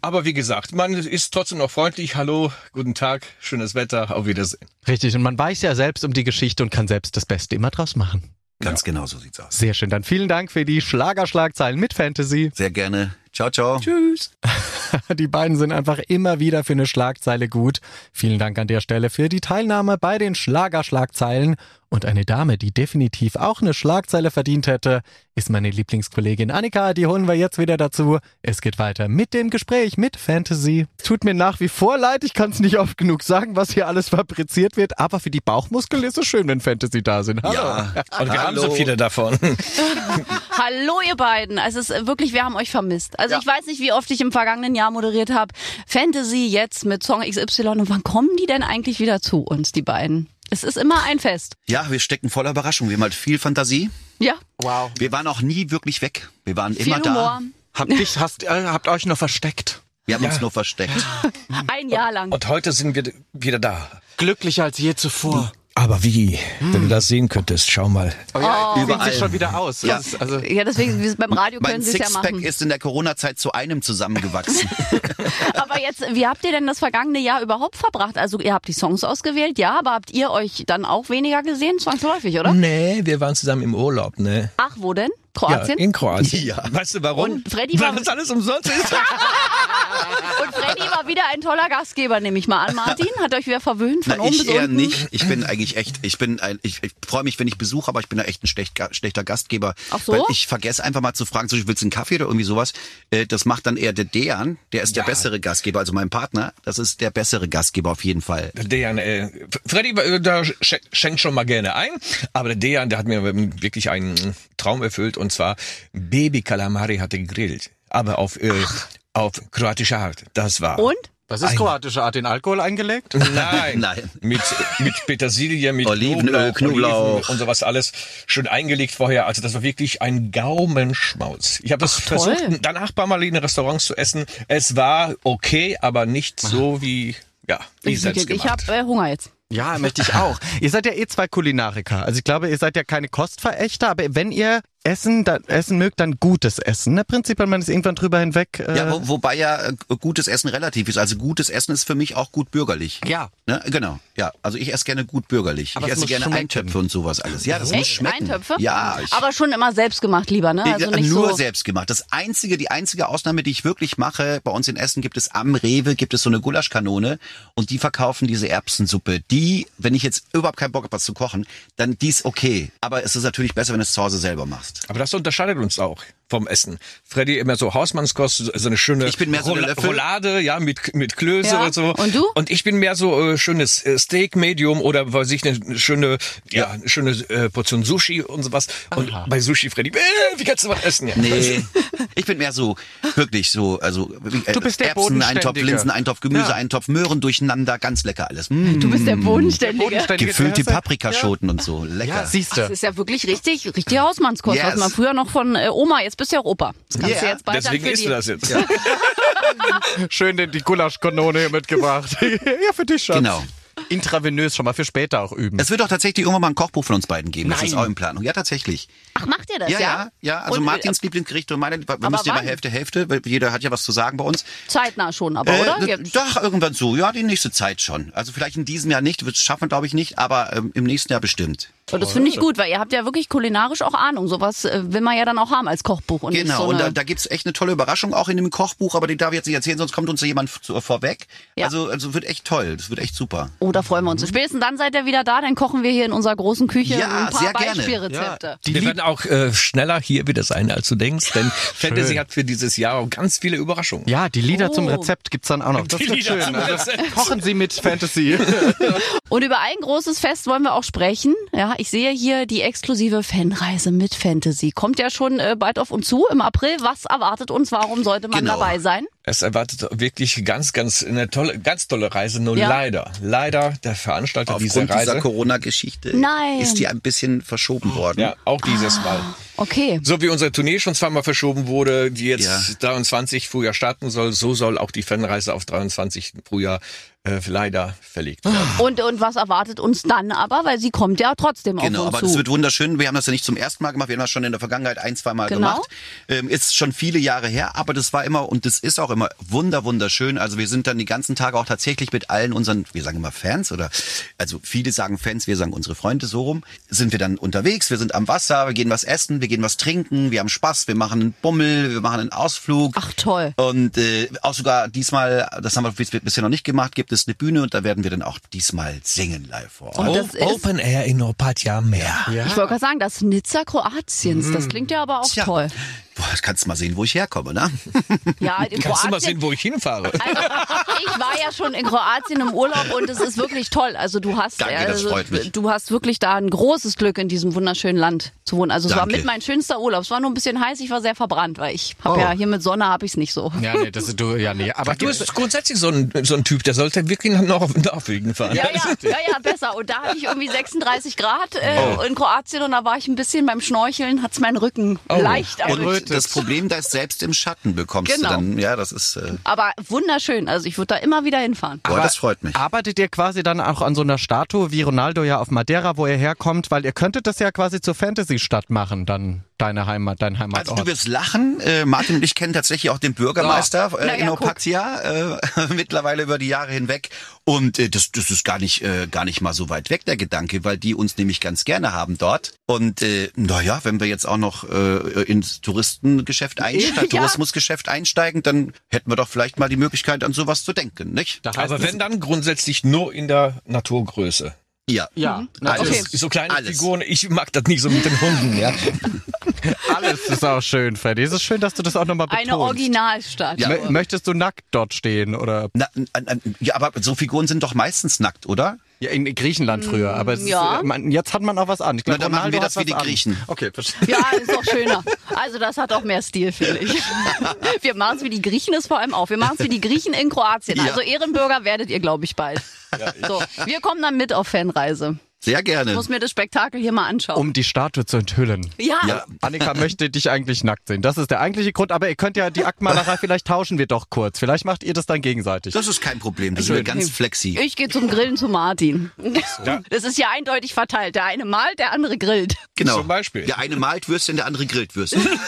Aber wie gesagt, man ist trotzdem noch freundlich. Hallo, guten Tag, schönes Wetter, auf Wiedersehen. Richtig, und man weiß ja selbst um die Geschichte und kann selbst das Beste immer draus machen. Ganz genau so sieht's aus. Sehr schön, dann vielen Dank für die Schlagerschlagzeilen mit Fantasy. Sehr gerne. Ciao, ciao. Tschüss. Die beiden sind einfach immer wieder für eine Schlagzeile gut. Vielen Dank an der Stelle für die Teilnahme bei den Schlagerschlagzeilen. Und eine Dame, die definitiv auch eine Schlagzeile verdient hätte, ist meine Lieblingskollegin Annika. Die holen wir jetzt wieder dazu. Es geht weiter mit dem Gespräch mit Fantasy. Tut mir nach wie vor leid, ich kann es nicht oft genug sagen, was hier alles fabriziert wird. Aber für die Bauchmuskeln ist es schön, wenn Fantasy da sind. Hallo. Ja. Und wir haben so Hallo. viele davon. Hallo ihr beiden. Also es ist wirklich, wir haben euch vermisst. Also ich weiß nicht, wie oft ich im vergangenen Jahr moderiert habe. Fantasy jetzt mit Song XY. Und wann kommen die denn eigentlich wieder zu uns, die beiden? Es ist immer ein Fest. Ja, wir stecken voller Überraschung. Wir haben halt viel Fantasie. Ja, Wow. Wir waren auch nie wirklich weg. Wir waren viel immer da. Humor. Habt, dich, hast, äh, habt euch nur versteckt. Wir haben uns nur versteckt. Ein Jahr lang. Und heute sind wir wieder da. Glücklicher als je zuvor. Aber wie? Wenn du das sehen könntest, schau mal. Oh ja, oh, Überall. sich schon wieder aus. Ja. Ist, also, Ja, deswegen beim Radio können sie es ja Sixpack machen. ist in der Corona-Zeit zu einem zusammengewachsen. Aber jetzt, wie habt ihr denn das vergangene Jahr überhaupt verbracht? Also ihr habt die Songs ausgewählt, ja, aber habt ihr euch dann auch weniger gesehen, zwangsläufig, oder? Nee, wir waren zusammen im Urlaub, ne? Ach, wo denn? Kroatien? Ja, in Kroatien. Ja. Weißt du warum? Und Freddy war- Weil das alles umsonst ist. Und Freddy war wieder ein toller Gastgeber, nehme ich mal an. Martin, hat euch wieder verwöhnt von Na, oben ich bis eher unten? nicht. Ich bin eigentlich echt, ich bin ein, ich, ich freue mich, wenn ich Besuch, aber ich bin da echt ein schlecht, schlechter Gastgeber. Ach so? Weil ich vergesse einfach mal zu fragen, zum Beispiel, willst du einen Kaffee oder irgendwie sowas? Äh, Das macht dann eher der Dejan, der ist der bessere Gastgeber, also mein Partner, das ist der bessere Gastgeber auf jeden Fall. Der Dejan, äh, Freddy, äh, da sch- schenkt schon mal gerne ein, aber der Dejan, der hat mir wirklich einen Traum erfüllt und zwar Baby Calamari hatte gegrillt, aber auf äh, auf kroatische Art. Das war Und? was ist kroatische Art? Den Alkohol eingelegt? Nein, Nein. Mit, mit Petersilie, mit Olivenöl, Knoblauch. Oliven und sowas alles schön eingelegt vorher. Also das war wirklich ein Gaumenschmaus. Ich habe das toll. versucht, danach ein paar Mal in den Restaurants zu essen. Es war okay, aber nicht so wie, ja, wie Ich, selbst ich gemacht. habe äh, Hunger jetzt. Ja, möchte ich auch. ihr seid ja eh zwei Kulinariker. Also ich glaube, ihr seid ja keine Kostverächter, aber wenn ihr Essen, dann, Essen mögt, dann gutes Essen. Ne? Prinzipiell, man ist irgendwann drüber hinweg. Äh, Ja, wo, wobei ja äh, gutes Essen relativ ist. Also gutes Essen ist für mich auch gut bürgerlich. Ja. Ne? Genau. Ja, also ich esse gerne gut bürgerlich. Aber ich es esse muss gerne schmecken. Eintöpfe und sowas alles. Ja, das muss Echt? schmecken. Eintöpfe? Ja, ich, Aber schon immer selbst gemacht lieber, ne? Also Ja, nicht nur so. selbst gemacht. Das einzige, die einzige Ausnahme, die ich wirklich mache, bei uns in Essen gibt es am Rewe, gibt es so eine Gulaschkanone und die verkaufen diese Erbsensuppe. Die, wenn ich jetzt überhaupt keinen Bock habe, was zu kochen, dann die ist okay. Aber es ist natürlich besser, wenn du es zu Hause selber machst. Aber das unterscheidet uns auch vom Essen. Freddy immer so Hausmannskost, so eine schöne Ich bin mehr so der Rola- Löffel. Roulade, ja, mit, mit Klöße Ja. und so. Und du? Und ich bin mehr so äh, schönes äh, Steak Medium oder weiß ich eine schöne, ja, eine schöne äh, Portion Sushi und sowas. Und bei Sushi, Freddy, äh, wie kannst du was essen? Ja. Nee, ich bin mehr so, wirklich so, also äh, Du bist der Erbsen-Eintopf, Bodenständige. Linseneintopf, Gemüseeintopf, Möhren durcheinander, ganz lecker alles. Mm, Du bist der Bodenständige. Bodenständige gefüllte. Paprikaschoten und so, lecker. Ja, siehst Das du. ist ja wirklich richtig, richtig Hausmannskost, was Yes. man früher noch von äh, Oma, jetzt bist du ja auch Opa. Das kannst du Ja, jetzt bald Deswegen isst du das jetzt. Schön den, die Gulaschkanone hier mitgebracht. ja, für dich, Schatz. Genau. Intravenös schon mal für später auch üben. Es wird doch tatsächlich irgendwann mal ein Kochbuch von uns beiden geben. Das Nein. ist auch in Planung. Ja, tatsächlich. Ach, macht ihr das, Ja, ja? ja, ja. Also Und, äh, Martins Lieblingsgericht und meine, wir Aber müssen ja mal wann? Hälfte, Hälfte, weil jeder hat ja was zu sagen bei uns. Zeitnah schon, aber, oder? Äh, Jetzt- doch, irgendwann so. Ja, die nächste Zeit schon. Also vielleicht in diesem Jahr nicht, das schaffen wir glaube ich nicht, aber ähm, im nächsten Jahr bestimmt. Und das finde ich gut, weil ihr habt ja wirklich kulinarisch auch Ahnung. Sowas äh, will man ja dann auch haben als Kochbuch. Und Genau, so und da, da gibt's echt eine tolle Überraschung auch in dem Kochbuch, aber die darf ich jetzt nicht erzählen, sonst kommt uns jemand vorweg. Ja. Also, also wird echt toll, das wird echt super. Oh, da freuen wir uns. Spätestens dann seid ihr wieder da, dann kochen wir hier in unserer großen Küche Ja, ein paar sehr gerne. Beispielrezepte. Die Wir werden auch äh, schneller hier wieder sein, als du denkst, denn Fantasy hat für dieses Jahr auch ganz viele Überraschungen. ja, die Lieder Oh. zum Rezept gibt's dann auch noch. Das Die wird schön. Also, kochen Sie mit Fantasy. Und über ein großes Fest wollen wir auch sprechen. Ja, ich sehe hier die exklusive Fanreise mit Fantasy. Kommt ja schon äh, bald auf uns zu im April. Was erwartet uns? Warum sollte man Genau. dabei sein? Es erwartet wirklich ganz, ganz eine tolle, ganz tolle Reise. Nur Ja. leider, leider der Veranstalter dieser Aufgrund dieser Reise. Corona-Geschichte Nein. ist die ein bisschen verschoben worden. ja, auch dieses Mal. Okay. So wie unsere Tournee schon zweimal verschoben wurde, die jetzt Ja. 23 Frühjahr starten soll, so soll auch die Fanreise auf 23 Frühjahr äh, leider verlegt werden. Und, und was erwartet uns dann aber? Weil sie kommt ja trotzdem Genau, auf uns aber zu. das wird wunderschön. Wir haben das ja nicht zum ersten Mal gemacht, wir haben das schon in der Vergangenheit ein, zwei Mal Genau. gemacht. Ähm, ist schon viele Jahre her, aber das war immer und das ist auch immer wunder, wunderschön. Also wir sind dann die ganzen Tage auch tatsächlich mit allen unseren, wir sagen immer Fans oder, also viele sagen Fans, wir sagen unsere Freunde so rum, sind wir dann unterwegs, wir sind am Wasser, wir gehen was essen, wir gehen was trinken, wir haben Spaß, wir machen einen Bummel, wir machen einen Ausflug. Ach toll. Und äh, auch sogar diesmal, das haben wir bis- bisher noch nicht gemacht, gibt es eine Bühne und da werden wir dann auch diesmal singen live vor Ort. Ist, Open Air in Opatja Meer. ich wollte gerade sagen, das Nizza Kroatiens, das klingt ja aber auch Tja. toll. Boah, das kannst du mal sehen, wo ich herkomme, ne? Ja, in Kannst du mal Kroatien, sehen, wo ich hinfahre? Also, ich war ja schon in Kroatien im Urlaub und es ist wirklich toll. Also du hast, Danke, das also, freut mich. du hast wirklich da ein großes Glück in diesem wunderschönen Land zu wohnen. Also es war Danke. mit mein schönster Urlaub. Es war nur ein bisschen heiß, ich war sehr verbrannt, weil ich habe Oh. ja hier mit Sonne habe ich es nicht so. Ja, nee, das ist du, ja, nee. Aber Du bist grundsätzlich so ein, so ein Typ, der sollte wirklich nach Nor- Norwegen fahren. Ja, ja, ja, ja, besser. Und da hatte ich irgendwie 36 Grad äh, Oh. in Kroatien und da war ich ein bisschen beim Schnorcheln, hat's meinen Rücken Oh. leicht erwischt. Das Problem, da ist selbst im Schatten bekommst Genau. du dann, ja, das ist, äh, Aber wunderschön. Also ich würde da immer wieder hinfahren. boah, das freut mich. Arbeitet ihr quasi dann auch an so einer Statue wie Ronaldo ja auf Madeira, wo er herkommt? Weil ihr könntet das ja quasi zur Fantasy-Stadt machen, dann deine Heimat, dein Heimatort. Also du wirst lachen, äh, Martin und ich kennen tatsächlich auch den Bürgermeister Na äh, ja, in. Opatia, äh, mittlerweile über die Jahre hinweg. Und äh, das, das ist gar nicht, äh, gar nicht mal so weit weg, der Gedanke, weil die uns nämlich ganz gerne haben dort. Und äh, naja, wenn wir jetzt auch noch äh, ins Touristengeschäft einsteigen, Ja. Tourismusgeschäft einsteigen, dann hätten wir doch vielleicht mal die Möglichkeit, an sowas zu denken, nicht? Da heißt Aber wenn dann grundsätzlich nur in der Naturgröße. Ja. ja, na, Alles. Okay. So kleine Alles. Figuren, ich mag das nicht so mit den Hunden, ja. alles ist auch schön, Freddy. Es ist schön, dass du das auch nochmal betonst. Eine Originalstadt. Ja. Mö- Möchtest du nackt dort stehen oder Na, n- n- ja, aber so Figuren sind doch meistens nackt, oder? Ja, in Griechenland früher? Aber es ja. ist, äh, man, jetzt hat man auch was an. Ich glaub, Na, dann machen wir das wie die an. Griechen. Okay, verstehe. Ja, ist doch schöner. Also das hat auch mehr Stil, finde ich. Wir machen es wie die Griechen es vor allem auch. Wir machen es wie die Griechen in Kroatien. Ja. Also Ehrenbürger werdet ihr, glaube ich, bald. So, wir kommen dann mit auf Fanreise. Sehr gerne. Ich muss mir das Spektakel hier mal anschauen. Um die Statue zu enthüllen. ja, Ja. Annika möchte dich eigentlich nackt sehen. Das ist der eigentliche Grund. Aber ihr könnt ja die Aktmalerei, vielleicht tauschen wir doch kurz. Vielleicht macht ihr das dann gegenseitig. Das ist kein Problem, das sind wir ganz flexi. ich gehe zum Grillen zu Martin. Das ist ja eindeutig verteilt. Der eine malt, der andere grillt. Genau. Zum Beispiel. Der eine malt Würstchen, der andere grillt Würstchen.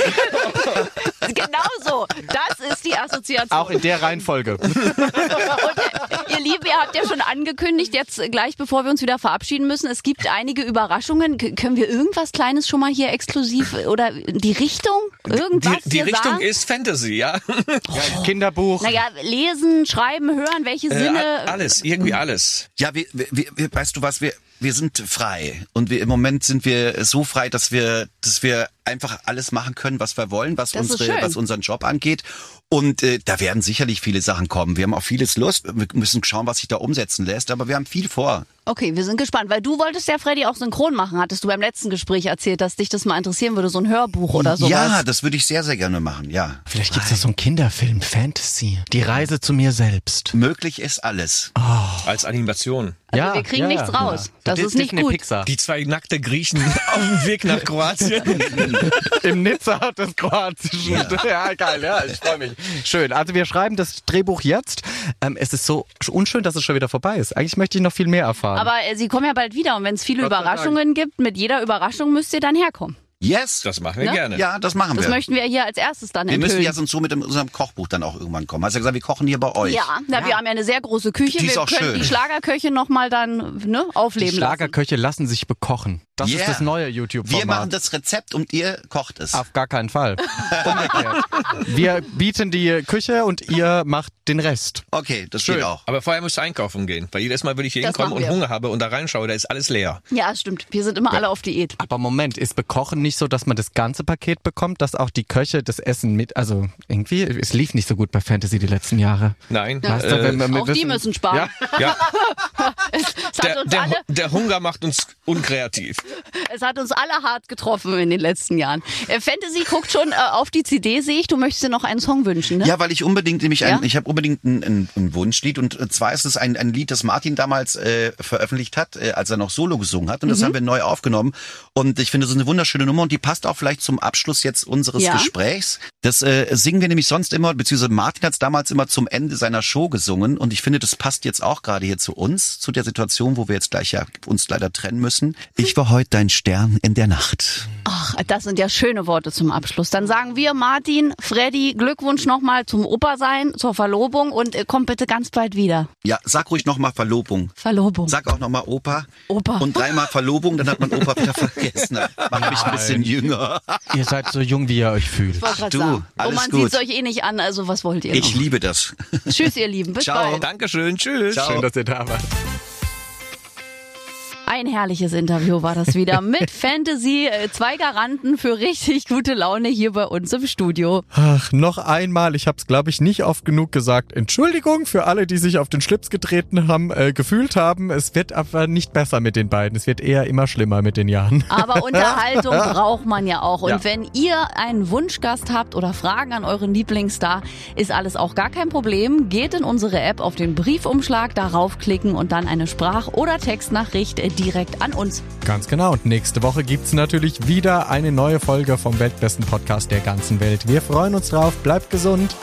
Genau so. Das ist die Assoziation. Auch in der Reihenfolge. Und äh, ihr Lieben, ihr habt ja schon angekündigt, jetzt äh, gleich bevor wir uns wieder verabschieden müssen, es gibt einige Überraschungen. K können wir irgendwas Kleines schon mal hier exklusiv äh, oder die Richtung? Irgendwas Die, die Richtung sagen? ist Fantasy, ja. Kinderbuch. Naja, lesen, schreiben, hören, welche Äh, Sinne. a- alles, irgendwie alles. Ja, wir, wir, wir, weißt du was, wir, wir sind frei. Und wir, im Moment sind wir so frei, dass wir, dass wir einfach alles machen können, was wir wollen, was Das unsere, was unseren Job angeht. Und äh, da werden sicherlich viele Sachen kommen. Wir haben auch vieles Lust. Wir müssen schauen, was sich da umsetzen lässt. Aber wir haben viel vor. Okay, wir sind gespannt, weil du wolltest ja Freddy auch synchron machen, hattest du beim letzten Gespräch erzählt, dass dich das mal interessieren würde, so ein Hörbuch oder sowas. Ja, das würde ich sehr, sehr gerne machen. Ja. Vielleicht gibt's da so einen Kinderfilm, Fantasy. Die Reise zu mir selbst. Möglich ist alles. Als Animation. Also wir kriegen nichts raus. Das Dis- ist nicht gut. Pixar. Die zwei nackte Griechen auf dem Weg nach Kroatien. Im Nizza des Kroatischen. Ja. geil, ja, ich freue mich. Schön. Also wir schreiben das Drehbuch jetzt. Ähm, es ist so unschön, dass es schon wieder vorbei ist. Eigentlich möchte ich noch viel mehr erfahren. Aber äh, sie kommen ja bald wieder und wenn es viele. Überraschungen gibt, mit jeder Überraschung müsst ihr dann herkommen. Yes. Das machen wir Ne? gerne. ja, das machen Das wir. möchten wir hier als erstes dann Wir müssen ja sonst so mit dem- unserem Kochbuch dann auch irgendwann kommen. Hast ja gesagt, wir kochen hier bei euch. Ja, na, wir haben ja eine sehr große Küche. Die ist wir auch können schön. die Schlagerköche noch mal dann ne, die aufleben lassen. Schlagerköche lassen sich bekochen. Das Yeah. ist das neue Wir YouTube-Format. machen das Rezept und ihr kocht es. Auf gar keinen Fall. Umgekehrt. Wir bieten die Küche und ihr macht den Rest. Okay, das Schön. geht auch. Aber vorher musst du einkaufen gehen. Weil jedes Mal, wenn ich hier Das hinkomme und wir. Hunger habe und da reinschaue, da ist alles leer. Ja, stimmt. Wir sind immer alle auf Diät. Aber Moment, ist Bekochen nicht so, dass man das ganze Paket bekommt, dass auch die Köche das Essen mit, also irgendwie, es lief nicht so gut bei Fantasy die letzten Jahre. Nein. Weißt du, äh, wenn wir- wir Auch die wissen- müssen sparen. Ja, ja, Es hat der, uns der, alle, der Hunger macht uns unkreativ. Es hat uns alle hart getroffen in den letzten Jahren. Äh, Fantasy guckt schon äh, auf die CD, sehe ich. Du möchtest dir noch einen Song wünschen, ne? Ja, weil ich unbedingt nämlich ein, Ja? ich habe unbedingt ein, ein, ein Wunschlied und zwar ist es ein, ein Lied, das Martin damals äh, veröffentlicht hat, äh, als er noch Solo gesungen hat und Mhm. das haben wir neu aufgenommen und ich finde, das ist eine wunderschöne Nummer und die passt auch vielleicht zum Abschluss jetzt unseres Ja. Gesprächs. Das äh, singen wir nämlich sonst immer, beziehungsweise Martin hat es damals immer zum Ende seiner Show gesungen und ich finde, das passt jetzt auch gerade hier zu uns, zu der Situation, wo wir jetzt gleich ja uns leider trennen müssen. Ich war heute dein Stern in der Nacht. Ach, das sind ja schöne Worte zum Abschluss. Dann sagen wir Martin, Freddy, Glückwunsch nochmal zum Opa sein, zur Verlobung und äh, kommt bitte ganz bald wieder. Ja, sag ruhig nochmal Verlobung. Verlobung. Sag auch nochmal Opa. Opa. Und dreimal Verlobung, dann hat man Opa wieder vergessen. Mach mich ein bisschen jünger. Ihr seid so jung, wie ihr euch fühlt. Ich du, sagen. alles Und man gut. sieht es euch eh nicht an, also was wollt ihr Ich noch? liebe das. Tschüss, ihr Lieben. Bis Ciao. bald. Dankeschön, tschüss. Schön, dass ihr da wart. Ein herrliches Interview war das wieder mit Fantasy. Äh, Zwei Garanten für richtig gute Laune hier bei uns im Studio. Ach, noch einmal, ich habe es glaube ich nicht oft genug gesagt. Entschuldigung für alle, die sich auf den Schlips getreten haben, äh, gefühlt haben. Es wird aber nicht besser mit den beiden. Es wird eher immer schlimmer mit den Jahren. Aber Unterhaltung braucht man ja auch. Und Ja. wenn ihr einen Wunschgast habt oder Fragen an euren Lieblingsstar, ist alles auch gar kein Problem. Geht in unsere App auf den Briefumschlag, darauf klicken und dann eine Sprach- oder Textnachricht direkt an uns. Ganz genau. Und nächste Woche gibt's natürlich wieder eine neue Folge vom weltbesten Podcast der ganzen Welt. Wir freuen uns drauf. Bleibt gesund.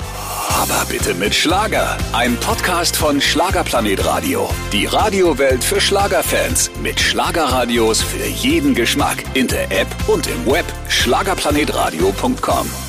Aber bitte mit Schlager. Ein Podcast von Schlagerplanet Radio. Die Radiowelt für Schlagerfans. Mit Schlagerradios für jeden Geschmack. In der App und im Web. Schlagerplanetradio.com.